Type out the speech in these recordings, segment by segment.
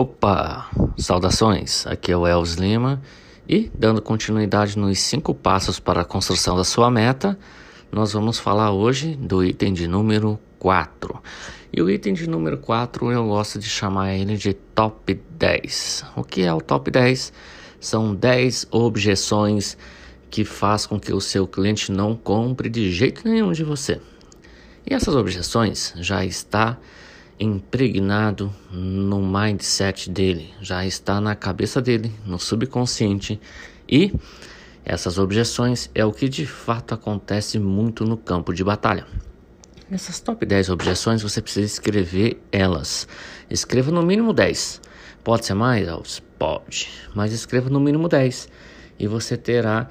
Opa! Saudações! Aqui é o Els Lima e, dando continuidade nos cinco passos para a construção da sua meta, nós vamos falar hoje do item de número 4. E o item de número 4 eu gosto de chamar ele de top 10. O que é o top 10? São 10 objeções que faz com que o seu cliente não compre de jeito nenhum de você. E essas objeções já está impregnado no mindset dele, já está na cabeça dele, no subconsciente e essas objeções é o que de fato acontece muito no campo de batalha. Nessas top 10 objeções você precisa escrever elas. Escreva no mínimo 10. Pode ser mais? Pode, mas escreva no mínimo 10 e você terá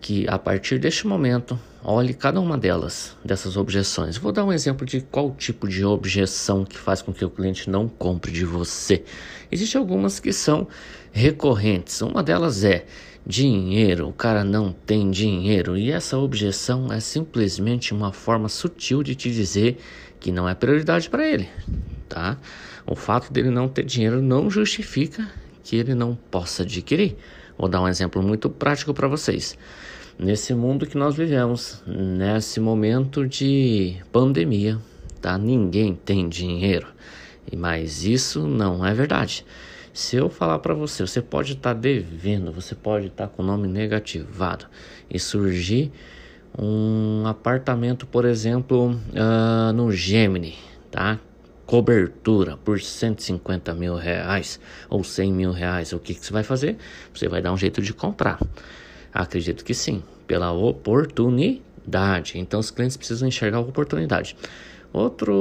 que a partir deste momento olhe cada uma delas, dessas objeções. Vou dar um exemplo de qual tipo de objeção que faz com que o cliente não compre de você. Existem algumas que são recorrentes. Uma delas é dinheiro, o cara não tem dinheiro. E essa objeção é simplesmente uma forma sutil de te dizer que não é prioridade para ele, tá? O fato dele não ter dinheiro não justifica que ele não possa adquirir. Vou dar um exemplo muito prático para vocês. Nesse mundo que nós vivemos, nesse momento de pandemia, tá? Ninguém tem dinheiro. Mas isso não é verdade. Se eu falar para você, você pode estar tá devendo, você pode estar tá com o nome negativado e surgir um apartamento, por exemplo, uh, no Gemini, tá? Cobertura por 150 mil reais ou 100 mil reais, o que, que você vai fazer? Você vai dar um jeito de comprar. Acredito que sim, pela oportunidade. Então os clientes precisam enxergar a oportunidade. Outro,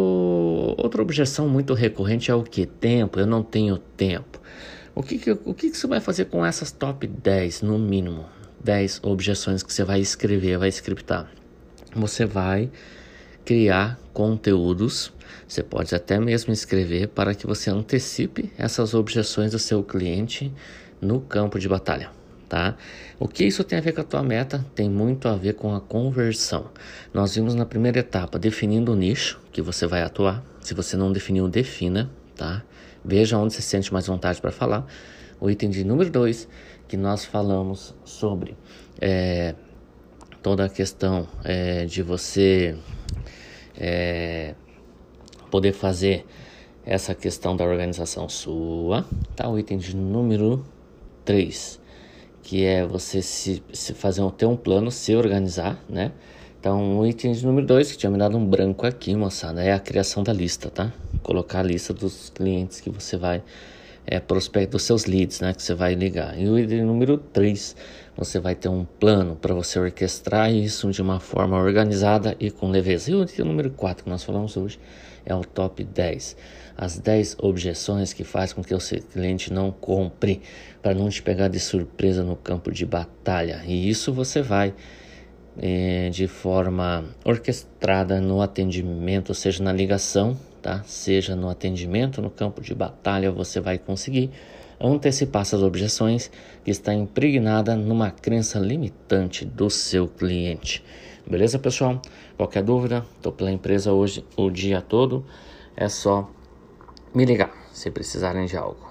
outra objeção muito recorrente é o que? Tempo, eu não tenho tempo. O que, que, o que, que você vai fazer com essas top 10, no mínimo? 10 objeções que você vai escrever, vai scriptar. Você vai criar conteúdos. Você pode até mesmo escrever para que você antecipe essas objeções do seu cliente no campo de batalha. Tá? O que isso tem a ver com a tua meta? Tem muito a ver com a conversão. Nós vimos na primeira etapa definindo o nicho que você vai atuar. Se você não definiu, defina, tá? Veja onde você sente mais vontade para falar. O item de número 2, que nós falamos sobre é, toda a questão é, de você é, poder fazer essa questão da organização sua, tá? O item de número 3, que é você se, se fazer um, ter um plano, se organizar, né? Então, o item de número 2, que tinha me dado um branco aqui, moçada, é a criação da lista, tá? Colocar a lista dos clientes que você vai é, prospecto dos seus leads, né, que você vai ligar. E o item número 3, você vai ter um plano para você orquestrar isso de uma forma organizada e com leveza. E o item número 4 que nós falamos hoje é o top 10. As 10 objeções que faz com que o seu cliente não compre, para não te pegar de surpresa no campo de batalha. E isso você vai é, de forma orquestrada no atendimento, seja, na ligação tá? Seja no atendimento, no campo de batalha, você vai conseguir antecipar essas objeções que está impregnada numa crença limitante do seu cliente. Beleza, pessoal? Qualquer dúvida, estou pela empresa hoje o dia todo, é só me ligar se precisarem de algo.